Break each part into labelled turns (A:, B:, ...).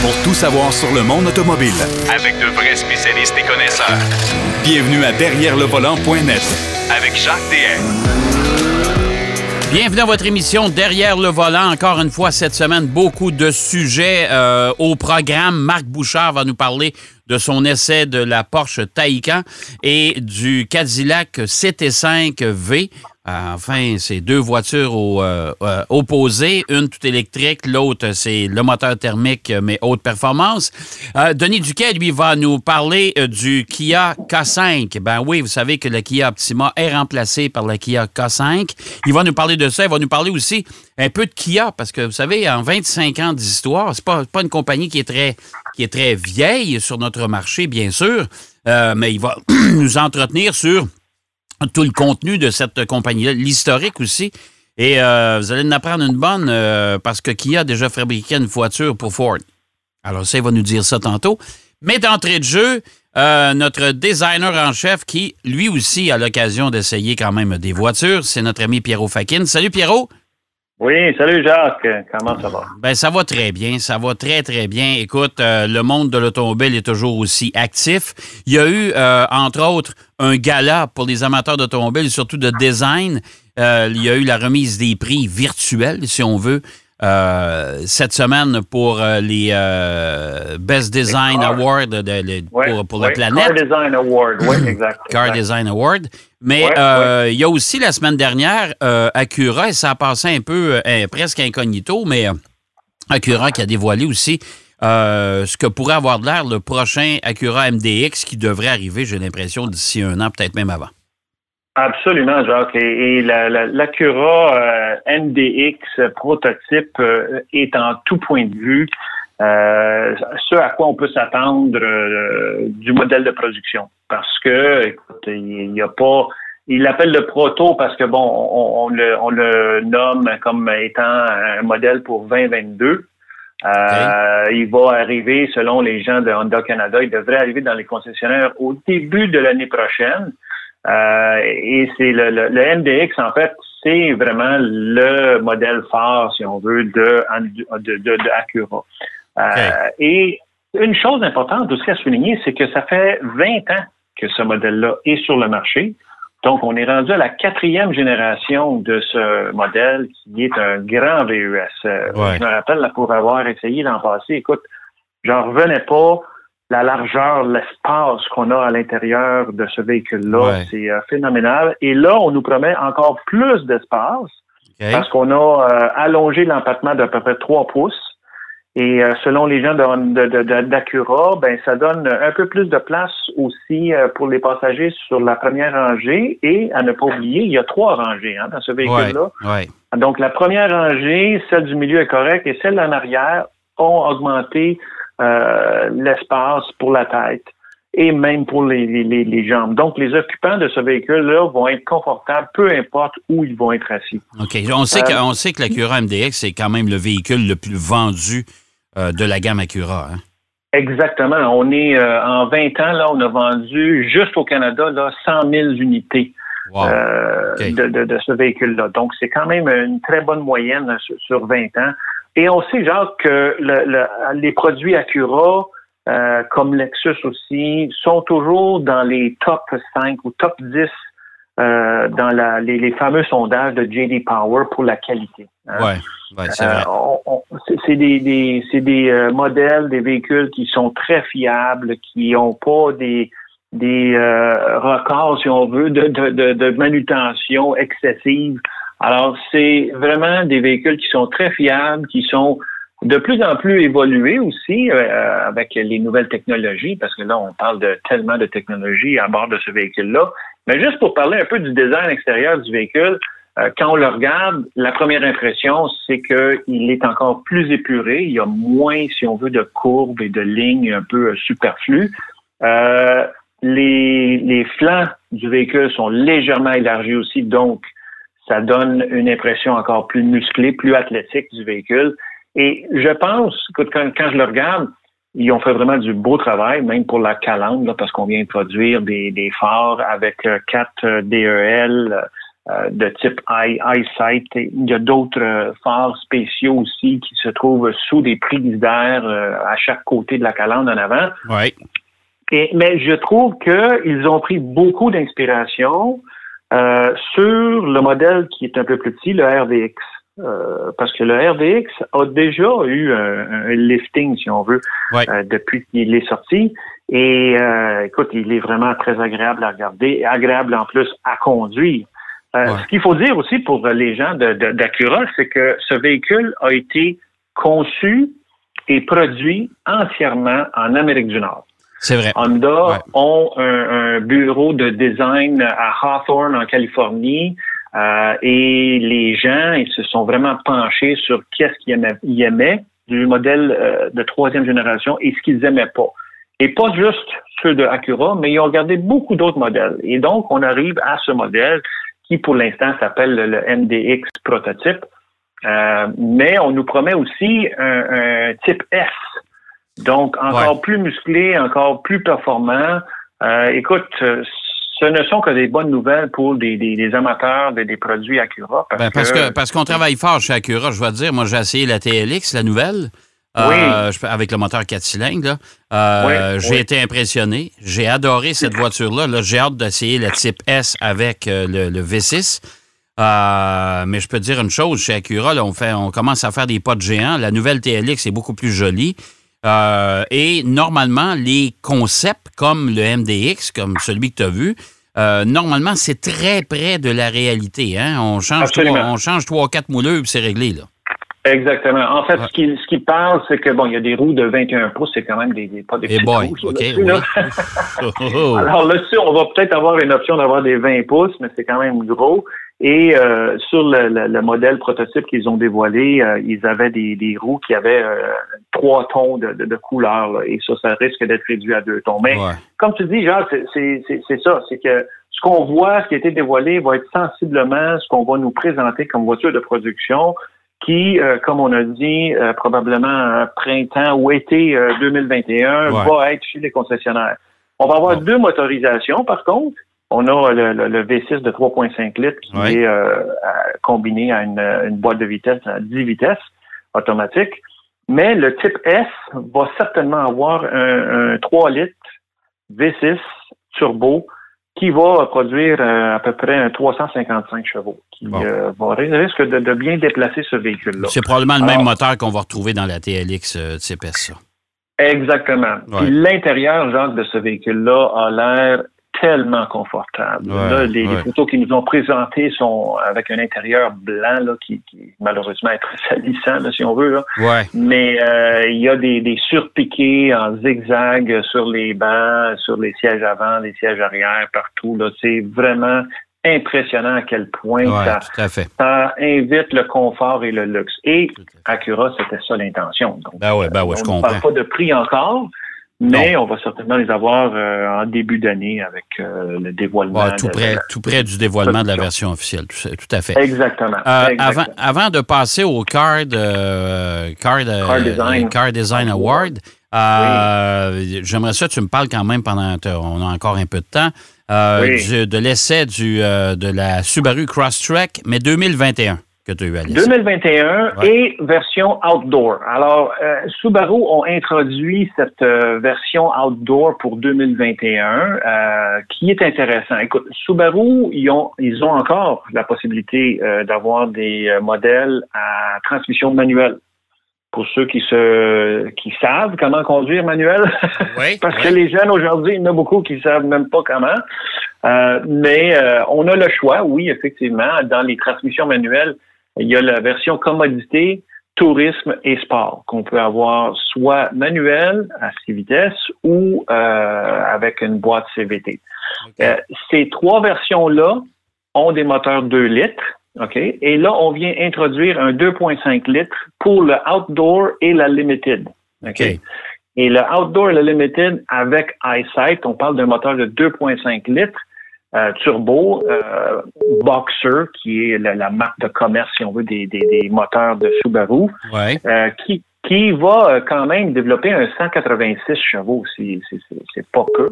A: pour tout savoir sur le monde automobile.
B: Avec de vrais spécialistes et connaisseurs.
A: Bienvenue à Derrière le volant.net
B: Avec Jacques DM.
C: Bienvenue à votre émission Derrière le volant. Encore une fois, cette semaine, beaucoup de sujets euh, au programme. Marc Bouchard va nous parler de son essai de la Porsche Taycan et du Cadillac CT5V. Euh, enfin, c'est deux voitures euh, euh, opposées, une tout électrique, l'autre c'est le moteur thermique mais haute performance. Denis Duquet, lui, va nous parler du Kia K5. Ben oui, vous savez que le Kia Optima est remplacé par le Kia K5. Il va nous parler de ça, il va nous parler aussi un peu de Kia parce que vous savez, en 25 ans d'histoire, c'est pas, pas une compagnie qui est très qui est très vieille sur notre marché, bien sûr, mais il va nous entretenir sur tout le contenu de cette compagnie-là, l'historique aussi. Et euh, vous allez en apprendre une bonne euh, parce que Kia a déjà fabriqué une voiture pour Ford. Alors ça, il va nous dire ça tantôt. Mais d'entrée de jeu, euh, notre designer en chef qui, lui aussi, a l'occasion d'essayer quand même des voitures, c'est notre ami Pierrot Fakin. Salut Pierrot!
D: Oui, salut Jacques. Comment ça va?
C: Ben, ça va très bien. Ça va très, très bien. Écoute, euh, le monde de l'automobile est toujours aussi actif. Il y a eu, euh, entre autres, un gala pour les amateurs d'automobile, surtout de design. Euh, il y a eu la remise des prix virtuels, si on veut, euh, cette semaine pour euh, les euh, Best Design Award pour, la planète.
D: Car Design Award, oui, exact.
C: Car Design Award. Mais il y a aussi la semaine dernière Acura, et ça a passé un peu presque incognito, mais Acura qui a dévoilé aussi ce que pourrait avoir de l'air le prochain Acura MDX qui devrait arriver, j'ai l'impression, d'ici un an, peut-être même avant.
D: Absolument, Jacques. Et, l'Acura euh, NDX prototype euh, est en tout point de vue euh, ce à quoi on peut s'attendre du modèle de production. Parce que, écoute, il n'y a pas il l'appelle le proto parce que bon, on, le, on, le, nomme comme étant un modèle pour 2022. Il va arriver, selon les gens de Honda Canada, il devrait arriver dans les concessionnaires au début de l'année prochaine. Euh, et c'est le, le, MDX, en fait, c'est vraiment le modèle phare, si on veut, de, de, de, Acura. Euh, et une chose importante aussi à souligner, c'est que ça fait 20 ans que ce modèle-là est sur le marché. Donc, on est rendu à la quatrième génération de ce modèle qui est un grand VUS. Euh, je me rappelle, là, pour avoir essayé l'an passé, écoute, j'en revenais pas la largeur, l'espace qu'on a à l'intérieur de ce véhicule-là, c'est euh, phénoménal. Et là, on nous promet encore plus d'espace parce qu'on a euh, allongé l'empattement d'à peu près 3 pouces. Et euh, selon les gens d'Acura, ben ça donne un peu plus de place aussi pour les passagers sur la première rangée. Et à ne pas oublier, il y a trois rangées hein, dans ce véhicule-là. Donc la première rangée, celle du milieu est correcte, et celle en arrière ont augmenté euh, l'espace pour la tête et même pour les, les, les, jambes. Donc, les occupants de ce véhicule-là vont être confortables, peu importe où ils vont être assis.
C: OK. On sait, que, euh, on sait que l'Acura MDX, c'est quand même le véhicule le plus vendu euh, de la gamme Acura. Hein?
D: Exactement. On est en 20 ans, là, on a vendu juste au Canada là, 100 000 unités. de, de, de, ce véhicule-là. Donc, c'est quand même une très bonne moyenne sur 20 ans. Et on sait, Jacques, que les produits Acura, euh, comme Lexus aussi, sont toujours dans les top 5 ou top 10 euh, dans la, les, fameux sondages de JD Power pour la qualité.
C: Hein. Ouais, c'est vrai.
D: Euh, c'est des, modèles, des véhicules qui sont très fiables, qui n'ont pas des des records, si on veut, de, de, de manutention excessive. Alors, c'est vraiment des véhicules qui sont très fiables, qui sont de plus en plus évolués aussi euh, avec les nouvelles technologies, parce que là, on parle de tellement de technologies à bord de ce véhicule-là. Mais juste pour parler un peu du design extérieur du véhicule, euh, quand on le regarde, la première impression, c'est qu'il est encore plus épuré. Il y a moins, si on veut, de courbes et de lignes un peu superflues. Euh, les, les flancs du véhicule sont légèrement élargis aussi, donc ça donne une impression encore plus musclée, plus athlétique du véhicule. Et je pense que quand, je le regarde, ils ont fait vraiment du beau travail, même pour la calandre, parce qu'on vient de produire des, des phares avec euh, quatre euh, DEL euh, de type EyeSight. Il y a d'autres phares spéciaux aussi qui se trouvent sous des prises d'air à chaque côté de la calandre en avant.
C: Oui.
D: Et, mais je trouve qu'ils ont pris beaucoup d'inspiration sur le modèle qui est un peu plus petit, le RDX. Euh, parce que le RDX a déjà eu un, lifting, si on veut, euh, depuis qu'il est sorti. Et euh, écoute, il est vraiment très agréable à regarder, agréable en plus à conduire. Ce qu'il faut dire aussi pour les gens d'Acura, c'est que ce véhicule a été conçu et produit entièrement en Amérique du Nord.
C: C'est vrai.
D: Honda ont un, un, bureau de design à Hawthorne, en Californie. Euh, et les gens, ils se sont vraiment penchés sur qu'est-ce qu'ils aimaient, du modèle euh, de troisième génération et ce qu'ils aimaient pas. Et pas juste ceux de Acura, mais ils ont regardé beaucoup d'autres modèles. Et donc, on arrive à ce modèle qui, pour l'instant, s'appelle le MDX prototype. Euh, mais on nous promet aussi un, type S. Donc, encore plus musclé, encore plus performant. écoute, ce ne sont que des bonnes nouvelles pour des, amateurs des, produits Acura.
C: Ben, parce, que, parce qu'on travaille fort chez Acura, je dois dire. Moi, j'ai essayé la TLX, la nouvelle. Euh, avec le moteur 4 cylindres. Euh, j'ai été impressionné. J'ai adoré cette voiture-là. -là, j'ai hâte d'essayer la type S avec euh, le, V6. mais je peux te dire une chose, chez Acura, on, fait, on commence à faire des potes géants. La nouvelle TLX est beaucoup plus jolie. Et normalement, les concepts comme le MDX, comme celui que tu as vu, euh, normalement, c'est très près de la réalité. Hein? On change trois, on change trois, quatre mouleurs c'est réglé. Là.
D: Exactement. En fait, ce qu'il ce parle, c'est que bon, il y a des roues de 21 pouces, c'est quand même des, pas des
C: hey boy, roues,
D: Alors là-dessus, on va peut-être avoir une option d'avoir des 20 pouces, mais c'est quand même gros. Et euh, sur le, modèle prototype qu'ils ont dévoilé, euh, ils avaient des, des, roues qui avaient euh, trois tons de, de, couleur. et ça, ça risque d'être réduit à deux tons. Mais comme tu dis, genre, c'est ça. C'est que ce qu'on voit, ce qui a été dévoilé, va être sensiblement ce qu'on va nous présenter comme voiture de production qui, comme on a dit, probablement printemps ou été 2021, va être chez les concessionnaires. On va avoir deux motorisations, par contre. On a le, V6 de 3.5 litres qui est euh, combiné à une, boîte de vitesse à 10 vitesses automatique. Mais le type S va certainement avoir un, 3 litres V6 turbo qui va produire euh, à peu près un 355 chevaux, qui euh, va risque de, bien déplacer ce véhicule-là.
C: C'est probablement le même moteur qu'on va retrouver dans la TLX type S.
D: Exactement. L'intérieur, genre, de ce véhicule-là a l'air tellement confortable. les, photos qu'ils nous ont présentées sont avec un intérieur blanc là, qui, malheureusement est très salissant, si on veut. Mais euh, il y a des, des, surpiqués en zigzag sur les bancs, sur les sièges avant, les sièges arrière, partout. Là. C'est vraiment impressionnant à quel point ça, invite le confort et le luxe. Et Acura, c'était ça l'intention.
C: Ben ouais, ben ouais,
D: on ne parle pas de prix encore, mais on va certainement les avoir euh, en début d'année avec euh, le dévoilement.
C: tout, près, tout près du dévoilement de la version officielle, tout, à fait.
D: Exactement.
C: Euh, avant, avant de passer au Card, card,
D: Design,
C: Car Design Award, j'aimerais ça que tu me parles quand même pendant, on a encore un peu de temps, de l'essai de la Subaru Crosstrek, mais 2021.
D: 2021 et version outdoor. Alors, euh, Subaru ont introduit cette euh, version outdoor pour 2021 euh, qui est intéressant. Écoute, Subaru, ils ont, ils ont encore la possibilité d'avoir des modèles à transmission manuelle pour ceux qui se qui savent comment conduire manuel.
C: Oui,
D: Parce que les jeunes aujourd'hui, il y en a beaucoup qui savent même pas comment. mais on a le choix, oui, effectivement, dans les transmissions manuelles, il y a la version commodité, tourisme et sport qu'on peut avoir soit manuel à six vitesses ou euh, avec une boîte CVT. Euh, ces trois versions-là ont des moteurs 2 litres. OK? Et là, on vient introduire un 2.5 litres pour le outdoor et la limited. OK? Et le outdoor et le limited avec EyeSight, on parle d'un moteur de 2.5 litres euh, turbo, euh, Boxer, qui est la, marque de commerce, si on veut, des, des, moteurs de Subaru, euh, qui, qui va quand même développer un 186 chevaux, c'est pas peu.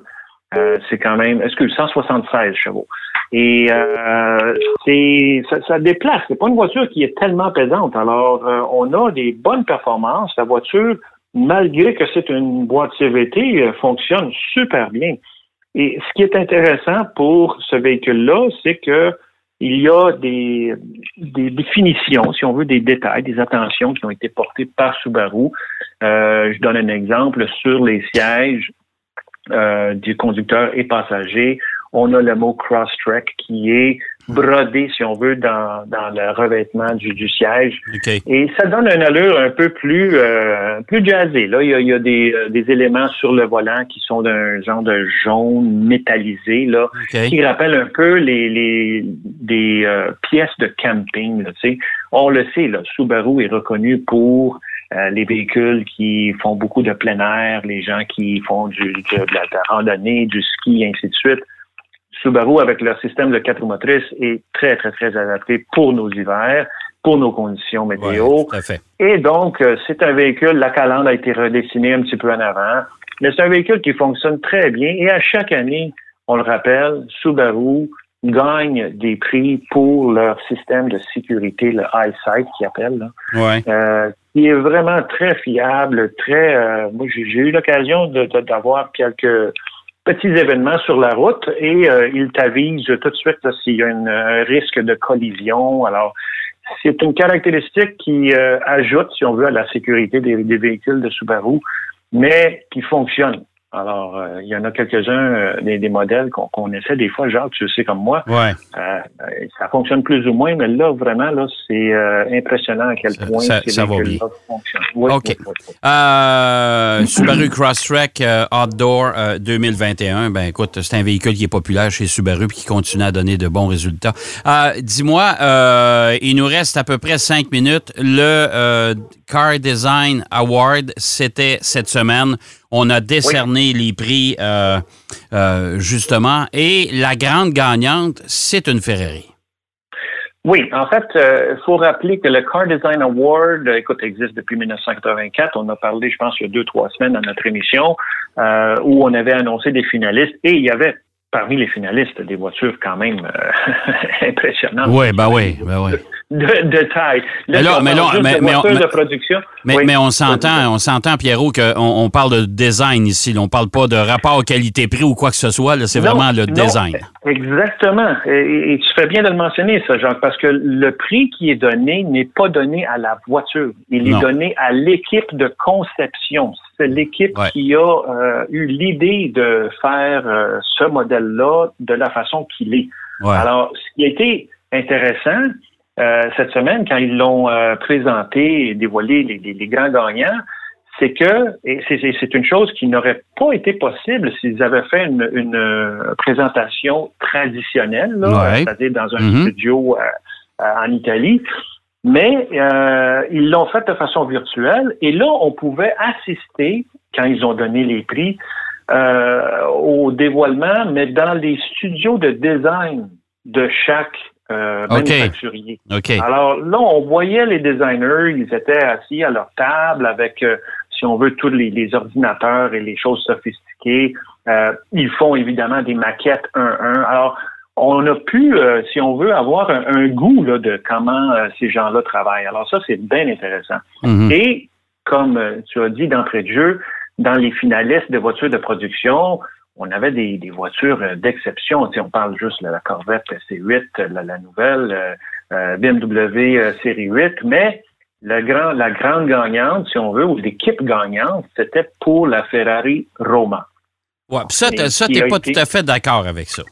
D: Euh, c'est quand même, que 176 chevaux? Et euh, c'est ça, ça, déplace. C'est pas une voiture qui est tellement pesante. Alors, euh, on a des bonnes performances. La voiture, malgré que c'est une boîte CVT, euh, fonctionne super bien. Et ce qui est intéressant pour ce véhicule-là, c'est que il y a des, des, définitions, si on veut, des détails, des attentions qui ont été portées par Subaru. Euh, je donne un exemple sur les sièges euh, du conducteur et passager on a le mot cross-track qui est brodé, si on veut, dans, dans le revêtement du, du siège. Et ça donne une allure un peu plus euh, plus jazzée. Là, il y a, il y a des, euh, des, éléments sur le volant qui sont d'un genre de jaune métallisé, là, qui rappellent un peu les, les des euh, pièces de camping. Là, on le sait, là, Subaru est reconnu pour les véhicules qui font beaucoup de plein air, les gens qui font du, de la randonnée, du ski, ainsi de suite. Subaru, avec leur système de quatre roues motrices, est très, très, très adapté pour nos hivers, pour nos conditions météo. Et donc, euh, c'est un véhicule, la calandre a été redessinée un petit peu en avant, mais c'est un véhicule qui fonctionne très bien. Et à chaque année, on le rappelle, Subaru gagne des prix pour leur système de sécurité, le EyeSight qui appelle, euh, qui est vraiment très fiable, très. Euh, moi, j'ai eu l'occasion d'avoir quelques petits événements sur la route et euh, il t'avise tout de suite s'il y a un risque de collision. Alors, c'est une caractéristique qui euh, ajoute, si on veut, à la sécurité des, des véhicules de Subaru, mais qui fonctionne. Alors, euh, il y en a quelques-uns euh, des, modèles qu'on essaie des fois, Jacques, tu sais comme moi.
C: Ouais.
D: Euh, ça fonctionne plus ou moins, mais là, vraiment, là, c'est impressionnant à quel point
C: ça,
D: ça
C: va bien. OK. Subaru Crosstrek Outdoor 2021, ben écoute, c'est un véhicule qui est populaire chez Subaru et qui continue à donner de bons résultats. Dis-moi, il nous reste à peu près cinq minutes. Le Car Design Award, c'était cette semaine. On a décerné les prix, euh, euh, justement, et la grande gagnante, c'est une Ferrari.
D: Oui, en fait, il euh, faut rappeler que le Car Design Award, écoute, existe depuis 1984. On a parlé, je pense, il y a deux, trois semaines dans notre émission, où on avait annoncé des finalistes et il y avait parmi les finalistes des voitures quand même impressionnantes.
C: Oui, ben oui, ben oui
D: de, taille.
C: mais là, mais, mais, on, de production. Mais, on s'entend, on s'entend, Pierrot, qu'on on parle de design ici. On ne parle pas de rapport qualité-prix ou quoi que ce soit. C'est vraiment le design.
D: Exactement. Et, tu fais bien de le mentionner, ça, Jacques, parce que le prix qui est donné n'est pas donné à la voiture. Il est donné à l'équipe de conception. C'est l'équipe qui a euh, eu l'idée de faire euh, ce modèle-là de la façon qu'il est. Alors, ce qui a été intéressant, euh, cette semaine, quand ils l'ont euh, présenté et dévoilé les, grands gagnants, c'est que c'est une chose qui n'aurait pas été possible s'ils avaient fait une, euh, présentation traditionnelle, c'est-à-dire dans un mm-hmm. studio en Italie. Mais ils l'ont fait de façon virtuelle et là, on pouvait assister, quand ils ont donné les prix, au dévoilement, mais dans les studios de design de chaque euh, manufacturier. Alors là, on voyait les designers, ils étaient assis à leur table avec, euh, si on veut, tous les, ordinateurs et les choses sophistiquées. Euh, ils font évidemment des maquettes 1-1. Alors, on a pu, euh, si on veut, avoir un, goût là, de comment ces gens-là travaillent. Alors ça, c'est bien intéressant.
C: Mhm.
D: Et comme tu as dit d'entrée de jeu, dans les finalistes de voitures de production, on avait des, voitures euh, d'exception. on parle juste de la Corvette C8, la, nouvelle euh, euh, BMW série 8, mais la, grand, la grande gagnante, si on veut, ou l'équipe gagnante, c'était pour la Ferrari Roma.
C: Ouais, ça, tu n'es pas tout à fait d'accord avec ça.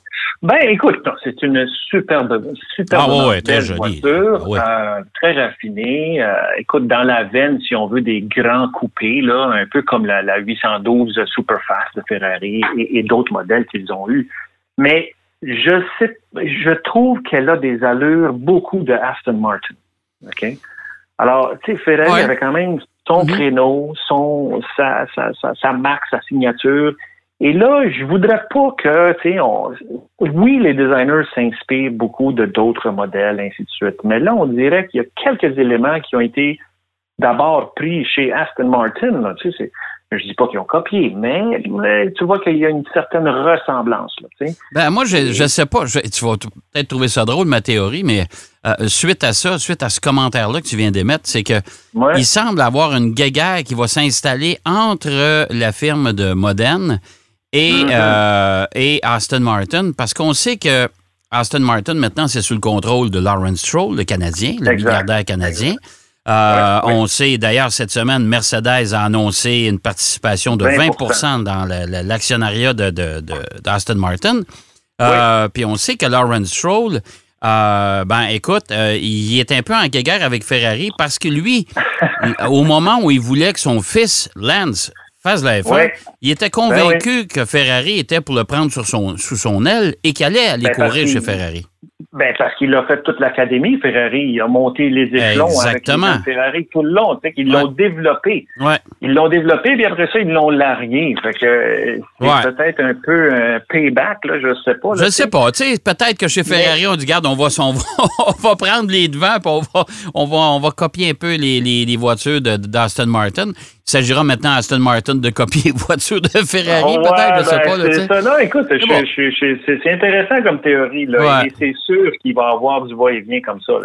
D: Ben, écoute, c'est une superbe, superbe
C: ah, très
D: voiture, ah, euh, très raffinée. Euh, écoute, dans la veine, si on veut, des grands coupés, là, un peu comme la, la 812 Superfast de Ferrari et, d'autres modèles qu'ils ont eus. Mais je sais, je trouve qu'elle a des allures beaucoup de Aston Martin. OK? Alors, tu sais, Ferrari avait quand même son mm-hmm. créneau, son, sa, sa, sa, sa marque, sa signature. Et là, je voudrais pas que, tu sais, oui, les designers s'inspirent beaucoup de d'autres modèles, ainsi de suite. Mais là, on dirait qu'il y a quelques éléments qui ont été d'abord pris chez Aston Martin. Tu sais, Je dis pas qu'ils ont copié, mais, mais tu vois qu'il y a une certaine ressemblance. Là, tu sais.
C: Ben, moi, je, je sais pas. je- tu vas peut-être trouver ça drôle, ma théorie, mais euh, suite à ça, suite à ce commentaire-là que tu viens d'émettre, c'est que
D: Ouais.
C: il semble avoir une guéguerre qui va s'installer entre la firme de Modern et,
D: Mhm.
C: euh, et Aston Martin, parce qu'on sait que Aston Martin, maintenant, c'est sous le contrôle de Lawrence Stroll, le Canadien, le milliardaire canadien. Euh,
D: Ouais, ouais.
C: On sait, d'ailleurs, cette semaine, Mercedes a annoncé une participation de 20,
D: 20
C: dans l'actionnariat de, de- de- d'Aston Martin. Euh, Puis on sait que Lawrence Stroll, euh, ben écoute, euh, il est un peu en guerre avec Ferrari parce que lui, au moment où il voulait que son fils, Lance, fasse la F1,
D: Ouais.
C: il était convaincu que Ferrari était pour le prendre sur son, sous son aile et qu'il allait aller
D: Ben,
C: courir chez Ferrari.
D: Ben, parce qu'il a fait toute l'académie, Ferrari. Il a monté les échelons
C: Exactement.
D: avec les Ferrari tout le long. Qu'ils l'ont développé.
C: Ouais.
D: Ils l'ont développé, puis après ça, ils l'ont largué. Fait que c'est
C: Ouais.
D: peut-être un peu un payback, là, je sais pas. là,
C: Je sais pas. Peut-être que chez Ferrari, on dit, regarde, on va, on va, on va prendre les devants, puis on va, on va, on va copier un peu les, les, les voitures de- d'Aston Martin. Il s'agira maintenant à Aston Martin de copier les voitures de Ferrari, peut-être, je sais
D: ben,
C: pas. Là,
D: c'est ça. Non, écoute, je-
C: bon.
D: je- je- c'est c'est intéressant comme théorie. Là,
C: Ouais.
D: Et c'est sûr qu'il va y avoir du va-et-vient comme ça. Là.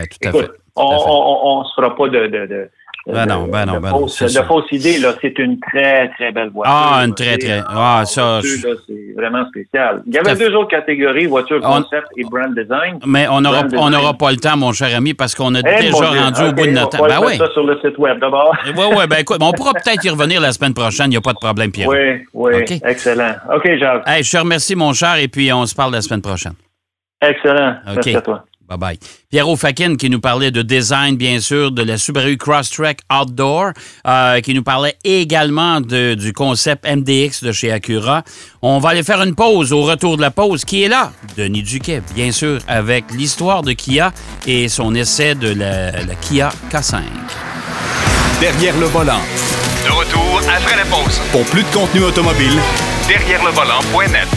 C: Ouais, tout à
D: Écoute,
C: fait. à
D: on se fera pas de, de, de,
C: Ben
D: de-
C: non, ben non, ben non, ça.
D: fausse idée. Là, c'est une très très belle voiture.
C: Ah, une très, très- ah, ça, je-
D: c'est vraiment spécial. Il y avait deux autres catégories, voiture
C: On-
D: concept et brand design.
C: Mais on n'aura on pas le temps, mon cher ami, parce qu'on a
D: Eh,
C: déjà rendu au bout de notre temps. Ben oui.
D: ça sur le site web d'abord.
C: Oui, oui, ben écoute, on pourra peut-être y revenir la semaine prochaine, il n'y a pas de problème, Pierre.
D: Oui, oui, excellent. OK, Jacques.
C: Hey, je te remercie, mon cher, et puis on se parle la semaine prochaine.
D: Excellent. Merci à toi.
C: Bye bye. Pierrot Fakin qui nous parlait de design, bien sûr, de la Subaru Crosstrek Outdoor, euh, qui nous parlait également de- du concept MDX de chez Acura. On va aller faire une pause. Au retour de la pause, qui est là? Denis Duquet, bien sûr, avec l'histoire de Kia et son essai de la, la Kia K5.
A: Derrière le volant.
B: De retour après la pause.
A: Pour plus de contenu automobile,
B: Derrière le volant.net.